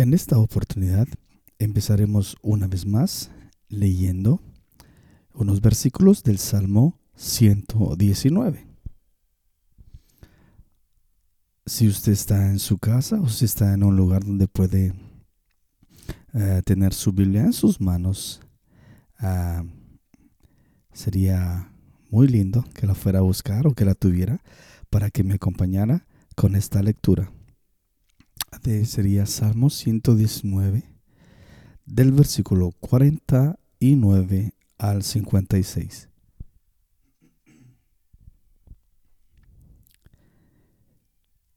En esta oportunidad empezaremos una vez más leyendo unos versículos del Salmo 119. Si usted está en su casa o si está en un lugar donde puede eh, tener su Biblia en sus manos, ah, sería muy lindo que la fuera a buscar o que la tuviera para que me acompañara con esta lectura. De, sería Salmo 119 del versículo 49 al 56.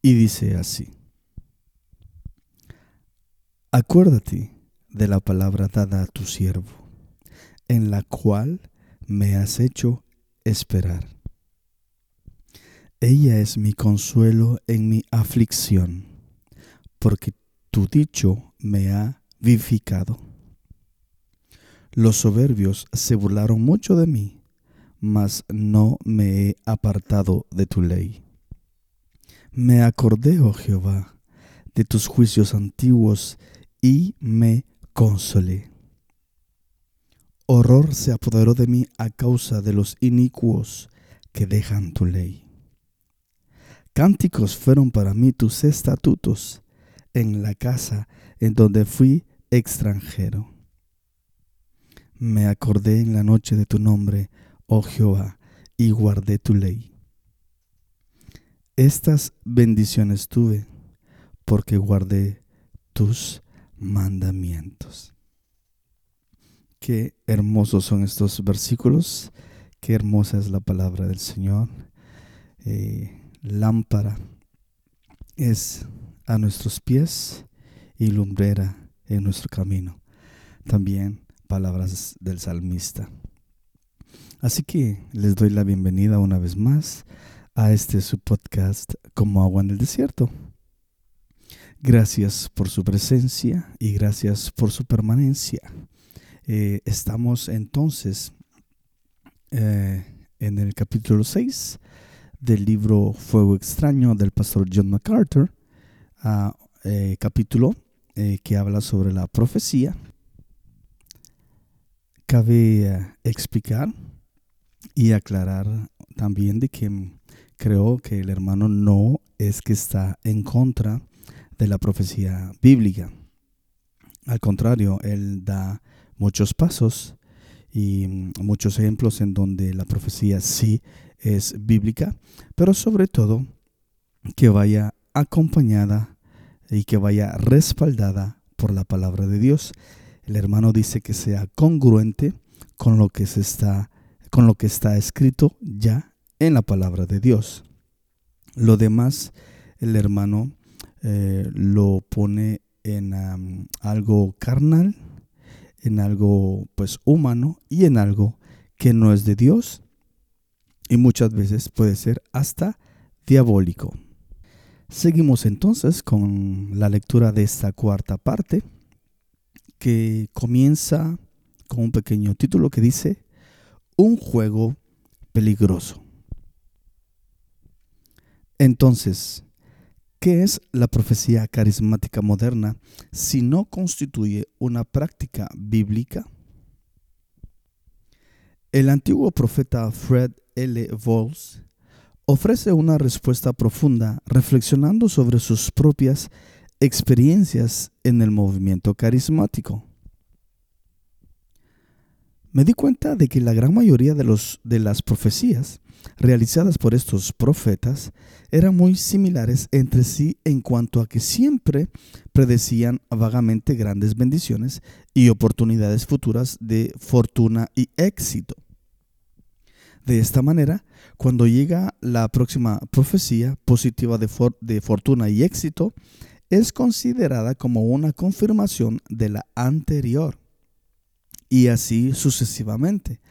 Y dice así, acuérdate de la palabra dada a tu siervo, en la cual me has hecho esperar. Ella es mi consuelo en mi aflicción, porque tu dicho me ha vivificado. Los soberbios se burlaron mucho de mí, mas no me he apartado de tu ley. Me acordé, oh Jehová, de tus juicios antiguos y me consolé. Horror se apoderó de mí a causa de los inicuos que dejan tu ley. Cánticos fueron para mí tus estatutos en la casa en donde fui extranjero. Me acordé en la noche de tu nombre, oh Jehová, y guardé tu ley. Estas bendiciones tuve porque guardé tus mandamientos. Qué hermosos son estos versículos, qué hermosa es la palabra del Señor. Eh, lámpara es a nuestros pies y lumbrera en nuestro camino. También palabras del salmista. Así que les doy la bienvenida una vez más a este su podcast como agua en el desierto. Gracias por su presencia y gracias por su permanencia. Eh, estamos entonces eh, en el capítulo 6 del libro Fuego extraño del pastor John MacArthur, eh, capítulo que habla sobre la profecía. Cabe explicar y aclarar también de que creo que el hermano no es que está en contra de la profecía bíblica. Al contrario, él da muchos pasos y mm, muchos ejemplos en donde la profecía sí es bíblica, pero sobre todo que vaya acompañada y que vaya respaldada por la palabra de Dios. El hermano dice que sea congruente con lo que se está con lo que está escrito ya en la palabra de Dios. Lo demás el hermano eh, lo pone en algo carnal en algo pues humano y en algo que no es de Dios y muchas veces puede ser hasta diabólico. Seguimos entonces con la lectura de esta cuarta parte que comienza con un pequeño título que dice Un juego peligroso. Entonces, ¿Qué es la profecía carismática moderna si no constituye una práctica bíblica? El antiguo profeta Fred L. Vols ofrece una respuesta profunda reflexionando sobre sus propias experiencias en el movimiento carismático. Me di cuenta de que la gran mayoría de, las profecías realizadas por estos profetas eran muy similares entre sí en cuanto a que siempre predecían vagamente grandes bendiciones y oportunidades futuras de fortuna y éxito. De esta manera, cuando llega la próxima profecía positiva de, fortuna y éxito, es considerada como una confirmación de la anterior. Y así sucesivamente,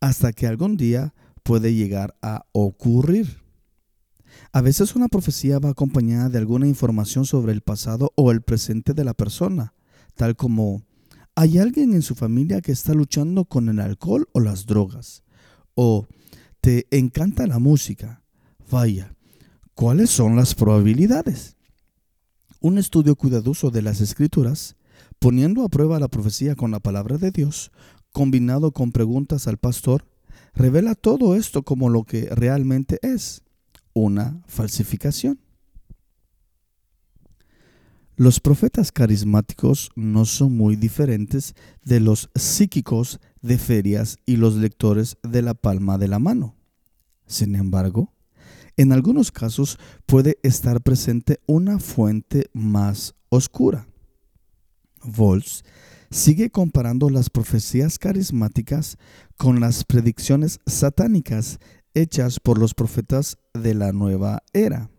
hasta que algún día puede llegar a ocurrir. A veces una profecía va acompañada de alguna información sobre el pasado o el presente de la persona, tal como hay alguien en su familia que está luchando con el alcohol o las drogas, o te encanta la música. Vaya, ¿cuáles son las probabilidades? Un estudio cuidadoso de las escrituras, poniendo a prueba la profecía con la palabra de Dios, combinado con preguntas al pastor, revela todo esto como lo que realmente es, una falsificación. Los profetas carismáticos no son muy diferentes de los psíquicos de ferias y los lectores de la palma de la mano. Sin embargo, en algunos casos puede estar presente una fuente más oscura. Volz sigue comparando las profecías carismáticas con las predicciones satánicas hechas por los profetas de la nueva era.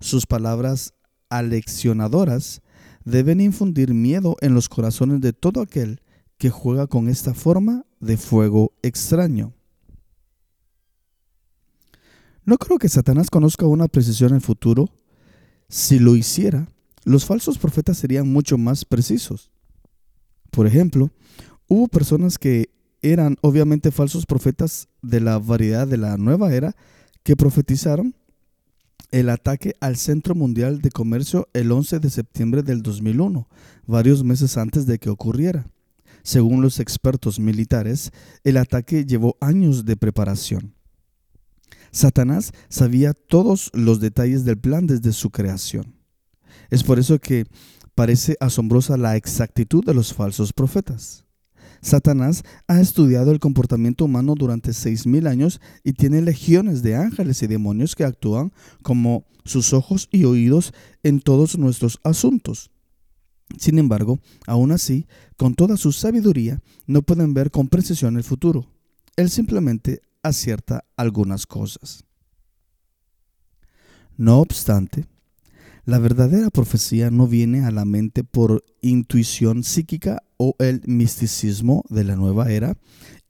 Sus palabras aleccionadoras deben infundir miedo en los corazones de todo aquel que juega con esta forma de fuego extraño. No creo que Satanás conozca una precisión en el futuro. Si lo hiciera, los falsos profetas serían mucho más precisos. Por ejemplo, hubo personas que eran obviamente falsos profetas de la variedad de la nueva era que profetizaron el ataque al Centro Mundial de Comercio el 11 de septiembre del 2001, varios meses antes de que ocurriera. Según los expertos militares, el ataque llevó años de preparación. Satanás sabía todos los detalles del plan desde su creación. Es por eso que parece asombrosa la exactitud de los falsos profetas. Satanás ha estudiado el comportamiento humano durante seis mil años y tiene legiones de ángeles y demonios que actúan como sus ojos y oídos en todos nuestros asuntos. Sin embargo, aún así, con toda su sabiduría, no pueden ver con precisión el futuro. Él simplemente acierta algunas cosas. No obstante, la verdadera profecía no viene a la mente por intuición psíquica o el misticismo de la nueva era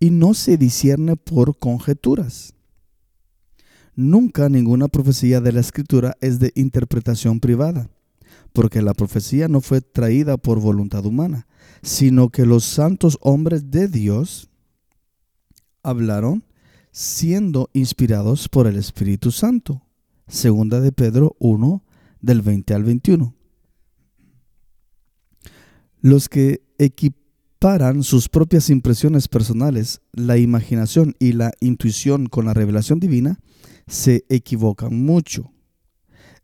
y no se discierne por conjeturas. Nunca ninguna profecía de la escritura es de interpretación privada, porque la profecía no fue traída por voluntad humana, sino que los santos hombres de Dios hablaron siendo inspirados por el Espíritu Santo. Segunda de Pedro 1, del 20 al 21. Los que equiparan sus propias impresiones personales, la imaginación y la intuición con la revelación divina, se equivocan mucho.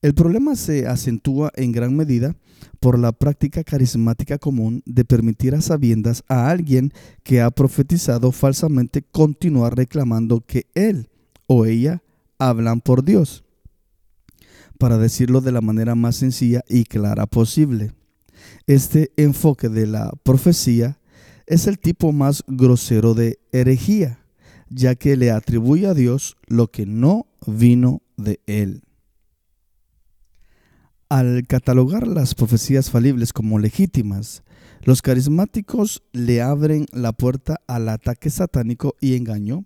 El problema se acentúa en gran medida por la práctica carismática común de permitir a sabiendas a alguien que ha profetizado falsamente continuar reclamando que él o ella hablan por Dios para decirlo de la manera más sencilla y clara posible. Este enfoque de la profecía es el tipo más grosero de herejía, ya que le atribuye a Dios lo que no vino de él. Al catalogar las profecías falibles como legítimas, los carismáticos le abren la puerta al ataque satánico y engaño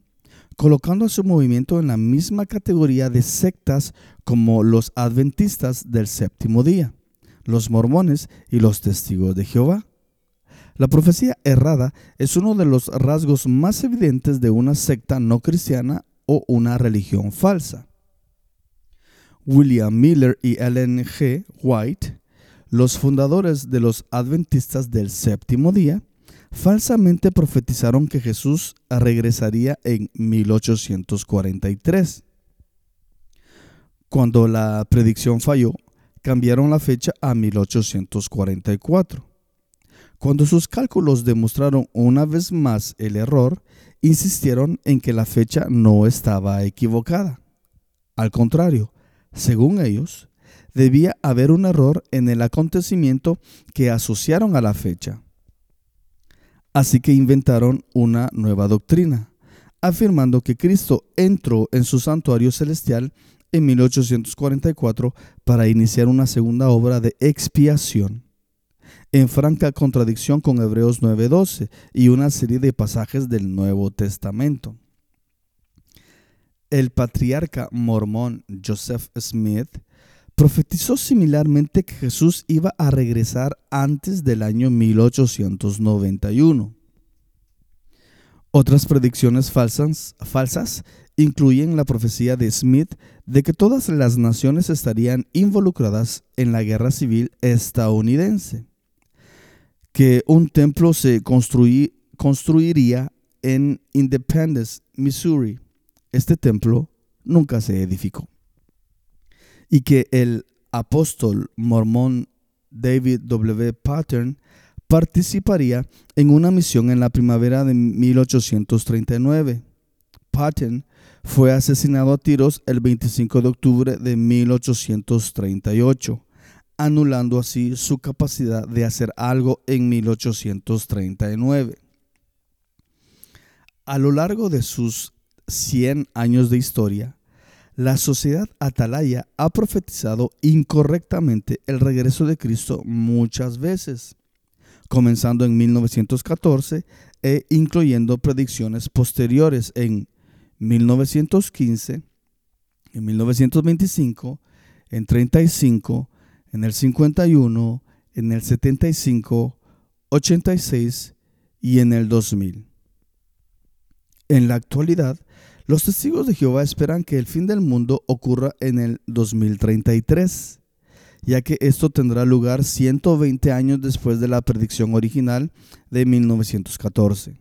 colocando a su movimiento en la misma categoría de sectas como los adventistas del séptimo día, los mormones y los testigos de Jehová. La profecía errada es uno de los rasgos más evidentes de una secta no cristiana o una religión falsa. William Miller y Ellen G. White, los fundadores de los adventistas del séptimo día, falsamente profetizaron que Jesús regresaría en 1843. Cuando la predicción falló, cambiaron la fecha a 1844. Cuando sus cálculos demostraron una vez más el error, insistieron en que la fecha no estaba equivocada. Al contrario, según ellos, debía haber un error en el acontecimiento que asociaron a la fecha. Así que inventaron una nueva doctrina, afirmando que Cristo entró en su santuario celestial en 1844 para iniciar una segunda obra de expiación, en franca contradicción con Hebreos 9:12 y una serie de pasajes del Nuevo Testamento. El patriarca mormón Joseph Smith profetizó similarmente que Jesús iba a regresar antes del año 1891. Otras predicciones falsas, falsas incluyen la profecía de Smith de que todas las naciones estarían involucradas en la guerra civil estadounidense, que un templo se construiría en Independence, Missouri. Este templo nunca se edificó. Y que el apóstol mormón David W. Pattern participaría en una misión en la primavera de 1839. Patton fue asesinado a tiros el 25 de octubre de 1838, anulando así su capacidad de hacer algo en 1839. A lo largo de sus 100 años de historia, la sociedad atalaya ha profetizado incorrectamente el regreso de Cristo muchas veces comenzando en 1914 e incluyendo predicciones posteriores en 1915, en 1925, en 35, en el 51, en el 75, 86 y en el 2000. En la actualidad, los testigos de Jehová esperan que el fin del mundo ocurra en el 2033 ya que esto tendrá lugar 120 años después de la predicción original de 1914.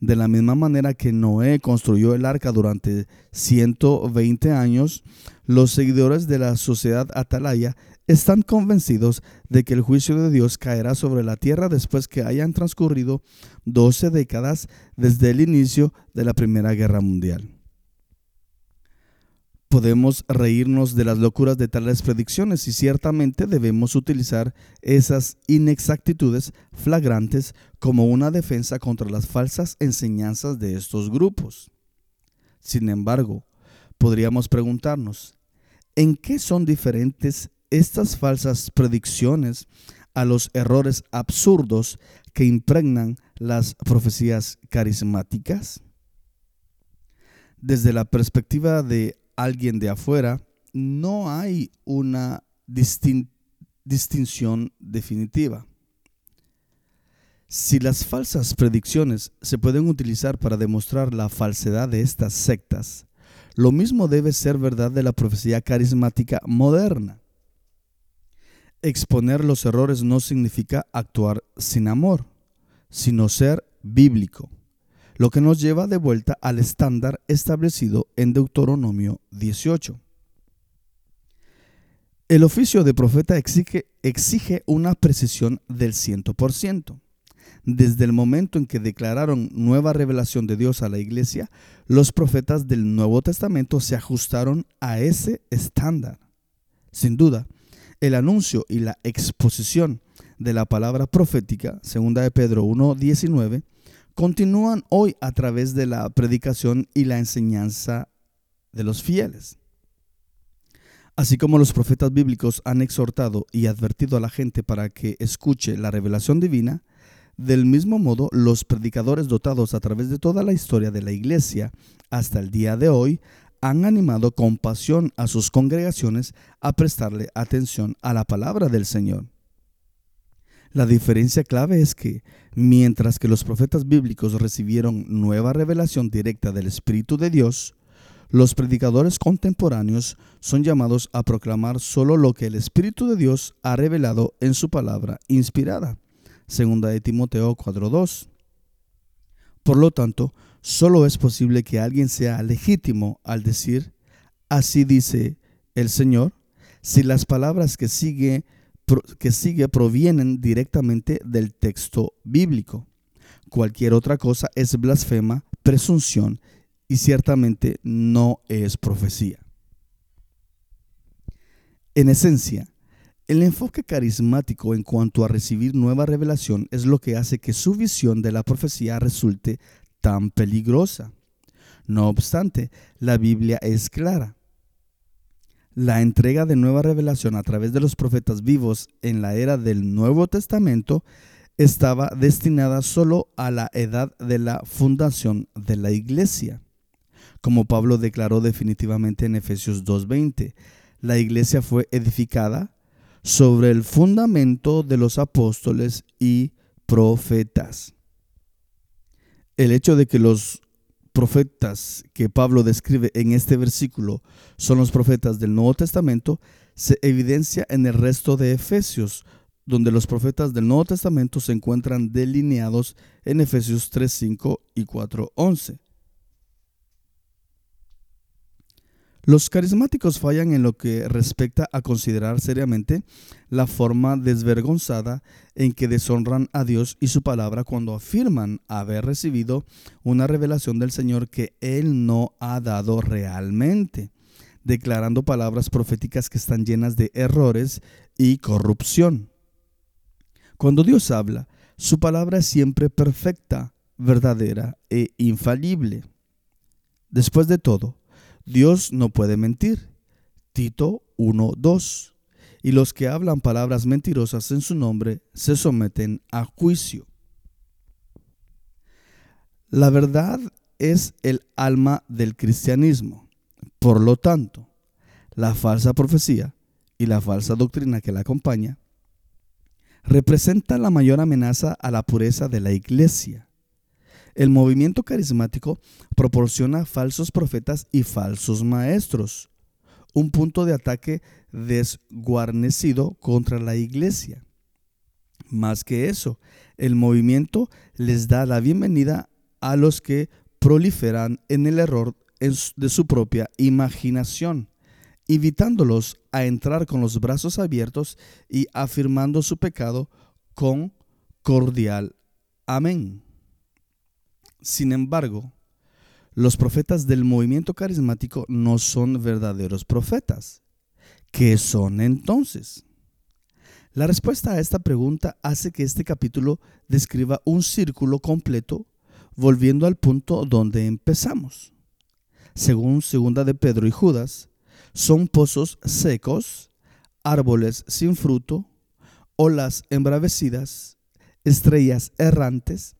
De la misma manera que Noé construyó el arca durante 120 años, los seguidores de la sociedad atalaya están convencidos de que el juicio de Dios caerá sobre la tierra después que hayan transcurrido 12 décadas desde el inicio de la Primera Guerra Mundial podemos reírnos de las locuras de tales predicciones y ciertamente debemos utilizar esas inexactitudes flagrantes como una defensa contra las falsas enseñanzas de estos grupos. Sin embargo, podríamos preguntarnos, ¿en qué son diferentes estas falsas predicciones a los errores absurdos que impregnan las profecías carismáticas? Desde la perspectiva de alguien de afuera, no hay una distinción definitiva. Si las falsas predicciones se pueden utilizar para demostrar la falsedad de estas sectas, lo mismo debe ser verdad de la profecía carismática moderna. Exponer los errores no significa actuar sin amor, sino ser bíblico lo que nos lleva de vuelta al estándar establecido en Deuteronomio 18. El oficio de profeta exige, una precisión del 100%. Desde el momento en que declararon nueva revelación de Dios a la iglesia, los profetas del Nuevo Testamento se ajustaron a ese estándar. Sin duda, el anuncio y la exposición de la palabra profética, segunda de Pedro 1.19, continúan hoy a través de la predicación y la enseñanza de los fieles. Así como los profetas bíblicos han exhortado y advertido a la gente para que escuche la revelación divina, del mismo modo los predicadores dotados a través de toda la historia de la iglesia hasta el día de hoy han animado con pasión a sus congregaciones a prestarle atención a la palabra del Señor. La diferencia clave es que, mientras que los profetas bíblicos recibieron nueva revelación directa del Espíritu de Dios, los predicadores contemporáneos son llamados a proclamar solo lo que el Espíritu de Dios ha revelado en su palabra inspirada. Segunda de Timoteo 4:2. Por lo tanto, solo es posible que alguien sea legítimo al decir, así dice el Señor, si las palabras que sigue que sigue provienen directamente del texto bíblico. Cualquier otra cosa es blasfema, presunción y ciertamente no es profecía. En esencia, el enfoque carismático en cuanto a recibir nueva revelación es lo que hace que su visión de la profecía resulte tan peligrosa. No obstante, la Biblia es clara la entrega de nueva revelación a través de los profetas vivos en la era del Nuevo Testamento estaba destinada solo a la edad de la fundación de la iglesia. Como Pablo declaró definitivamente en Efesios 2.20, la iglesia fue edificada sobre el fundamento de los apóstoles y profetas. El hecho de que los profetas que Pablo describe en este versículo son los profetas del Nuevo Testamento se evidencia en el resto de Efesios, donde los profetas del Nuevo Testamento se encuentran delineados en Efesios 3.5 y 4.11. Los carismáticos fallan en lo que respecta a considerar seriamente la forma desvergonzada en que deshonran a Dios y su palabra cuando afirman haber recibido una revelación del Señor que Él no ha dado realmente, declarando palabras proféticas que están llenas de errores y corrupción. Cuando Dios habla, su palabra es siempre perfecta, verdadera e infalible. Después de todo, Dios no puede mentir. Tito 1.2. Y los que hablan palabras mentirosas en su nombre se someten a juicio. La verdad es el alma del cristianismo. Por lo tanto, la falsa profecía y la falsa doctrina que la acompaña representa la mayor amenaza a la pureza de la iglesia. El movimiento carismático proporciona falsos profetas y falsos maestros, un punto de ataque desguarnecido contra la iglesia. Más que eso, el movimiento les da la bienvenida a los que proliferan en el error de su propia imaginación, invitándolos a entrar con los brazos abiertos y afirmando su pecado con cordial amén. Sin embargo, los profetas del movimiento carismático no son verdaderos profetas. ¿Qué son entonces? La respuesta a esta pregunta hace que este capítulo describa un círculo completo volviendo al punto donde empezamos. Según segunda de Pedro y Judas, son pozos secos, árboles sin fruto, olas embravecidas, estrellas errantes,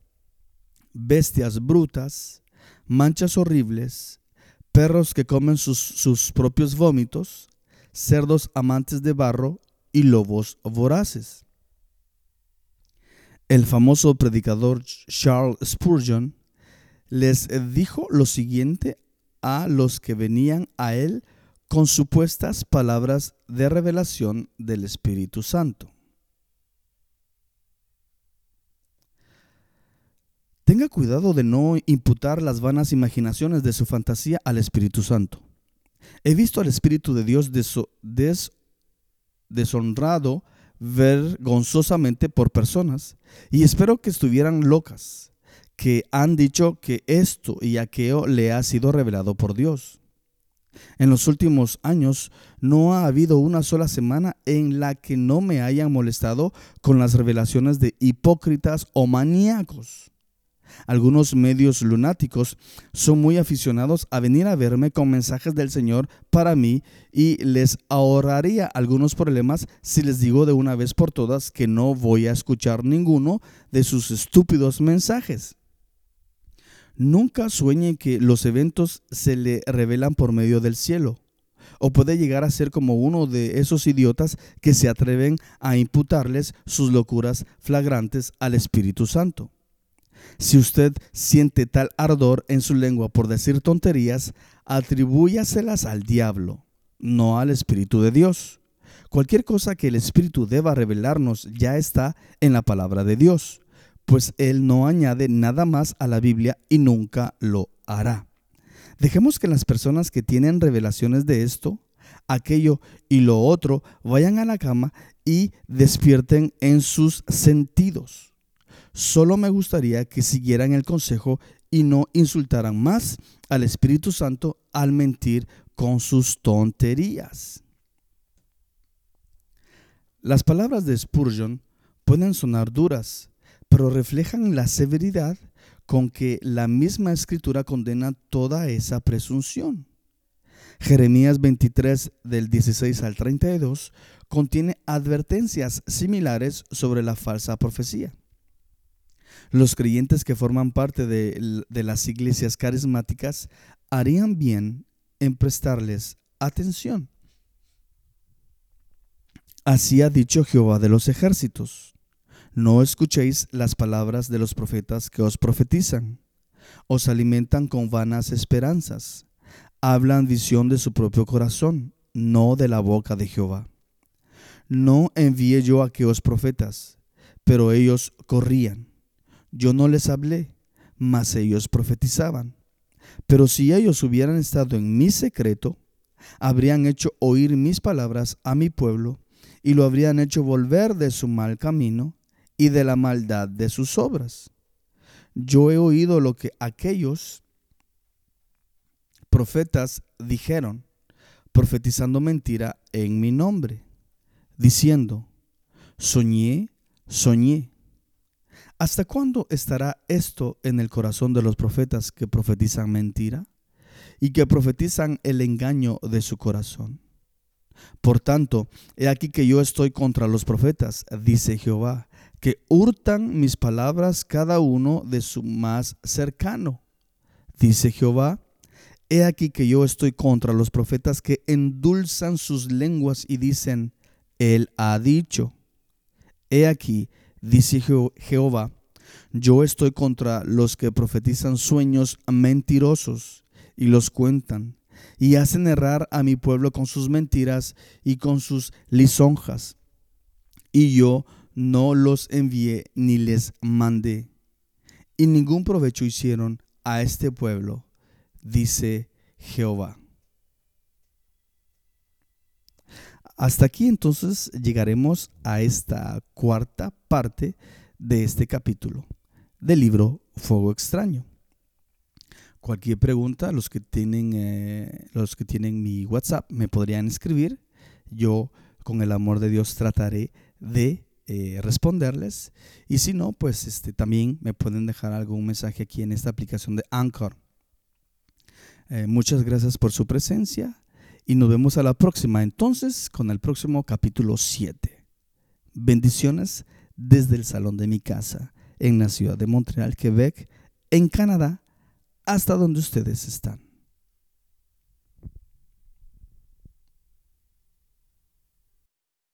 bestias brutas, manchas horribles, perros que comen sus, propios vómitos, cerdos amantes de barro y lobos voraces. El famoso predicador Charles Spurgeon les dijo lo siguiente a los que venían a él con supuestas palabras de revelación del Espíritu Santo. Tenga cuidado de no imputar las vanas imaginaciones de su fantasía al Espíritu Santo. He visto al Espíritu de Dios deshonrado vergonzosamente por personas y espero que estuvieran locas, que han dicho que esto y aquello le ha sido revelado por Dios. En los últimos años no ha habido una sola semana en la que no me hayan molestado con las revelaciones de hipócritas o maníacos. Algunos medios lunáticos son muy aficionados a venir a verme con mensajes del Señor para mí y les ahorraría algunos problemas si les digo de una vez por todas que no voy a escuchar ninguno de sus estúpidos mensajes. Nunca sueñe que los eventos se le revelan por medio del cielo o puede llegar a ser como uno de esos idiotas que se atreven a imputarles sus locuras flagrantes al Espíritu Santo. Si usted siente tal ardor en su lengua por decir tonterías, atribúyaselas al diablo, no al Espíritu de Dios. Cualquier cosa que el Espíritu deba revelarnos ya está en la palabra de Dios, pues Él no añade nada más a la Biblia y nunca lo hará. Dejemos que las personas que tienen revelaciones de esto, aquello y lo otro vayan a la cama y despierten en sus sentidos. Solo me gustaría que siguieran el consejo y no insultaran más al Espíritu Santo al mentir con sus tonterías. Las palabras de Spurgeon pueden sonar duras, pero reflejan la severidad con que la misma escritura condena toda esa presunción. Jeremías 23 del 16 al 32 contiene advertencias similares sobre la falsa profecía. Los creyentes que forman parte de, las iglesias carismáticas harían bien en prestarles atención. Así ha dicho Jehová de los ejércitos. No escuchéis las palabras de los profetas que os profetizan. Os alimentan con vanas esperanzas. Hablan visión de su propio corazón, no de la boca de Jehová. No envié yo a aquellos profetas, pero ellos corrían. Yo no les hablé, mas ellos profetizaban. Pero si ellos hubieran estado en mi secreto, habrían hecho oír mis palabras a mi pueblo y lo habrían hecho volver de su mal camino y de la maldad de sus obras. Yo he oído lo que aquellos profetas dijeron, profetizando mentira en mi nombre, diciendo, soñé, soñé. ¿Hasta cuándo estará esto en el corazón de los profetas que profetizan mentira y que profetizan el engaño de su corazón? Por tanto, he aquí que yo estoy contra los profetas, dice Jehová, que hurtan mis palabras cada uno de su más cercano. Dice Jehová, he aquí que yo estoy contra los profetas que endulzan sus lenguas y dicen, Él ha dicho. He aquí, dice Jehová, yo estoy contra los que profetizan sueños mentirosos y los cuentan y hacen errar a mi pueblo con sus mentiras y con sus lisonjas. Y yo no los envié ni les mandé. Y ningún provecho hicieron a este pueblo, dice Jehová. Hasta aquí entonces llegaremos a esta cuarta parte de este capítulo del libro Fuego extraño. Cualquier pregunta, los que tienen, eh, los que tienen mi WhatsApp me podrían escribir. Yo, con el amor de Dios, trataré de eh, responderles. Y si no, pues este, también me pueden dejar algún mensaje aquí en esta aplicación de Anchor. Eh, muchas gracias por su presencia y nos vemos a la próxima entonces con el próximo capítulo 7. Bendiciones desde el salón de mi casa en la ciudad de Montreal, Quebec, en Canadá hasta donde ustedes están.